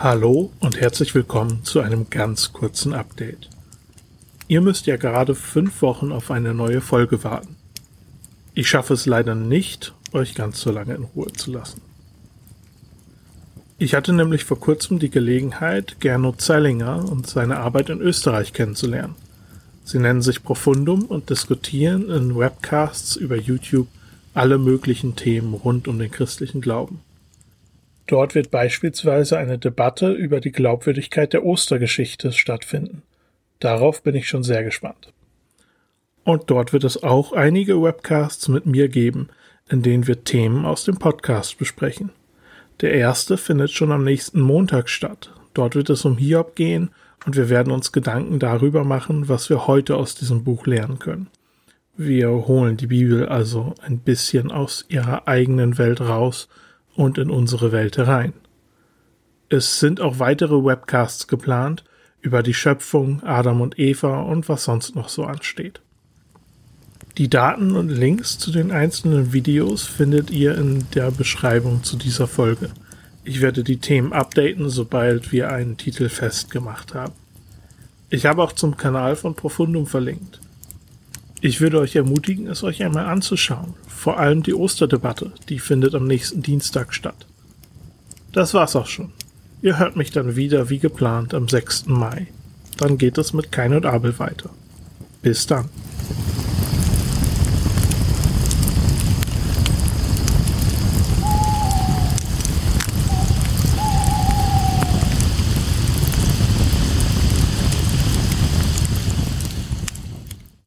Hallo und herzlich willkommen zu einem ganz kurzen Update. Ihr müsst ja gerade fünf Wochen auf eine neue Folge warten. Ich schaffe es leider nicht, euch ganz so lange in Ruhe zu lassen. Ich hatte nämlich vor kurzem die Gelegenheit, Gernot Zellinger und seine Arbeit in Österreich kennenzulernen. Sie nennen sich Profundum und diskutieren in Webcasts über YouTube alle möglichen Themen rund um den christlichen Glauben. Dort wird beispielsweise eine Debatte über die Glaubwürdigkeit der Ostergeschichte stattfinden. Darauf bin ich schon sehr gespannt. Und dort wird es auch einige Webcasts mit mir geben, in denen wir Themen aus dem Podcast besprechen. Der erste findet schon am nächsten Montag statt. Dort wird es um Hiob gehen und wir werden uns Gedanken darüber machen, was wir heute aus diesem Buch lernen können. Wir holen die Bibel also ein bisschen aus ihrer eigenen Welt raus und in unsere Welt herein. Es sind auch weitere Webcasts geplant über die Schöpfung, Adam und Eva und was sonst noch so ansteht. Die Daten und Links zu den einzelnen Videos findet ihr in der Beschreibung zu dieser Folge. Ich werde die Themen updaten, sobald wir einen Titel festgemacht haben. Ich habe auch zum Kanal von Profundum verlinkt. Ich würde euch ermutigen, es euch einmal anzuschauen. Vor allem die Osterdebatte, die findet am nächsten Dienstag statt. Das war's auch schon. Ihr hört mich dann wieder wie geplant am 6. Mai. Dann geht es mit Kain und Abel weiter. Bis dann.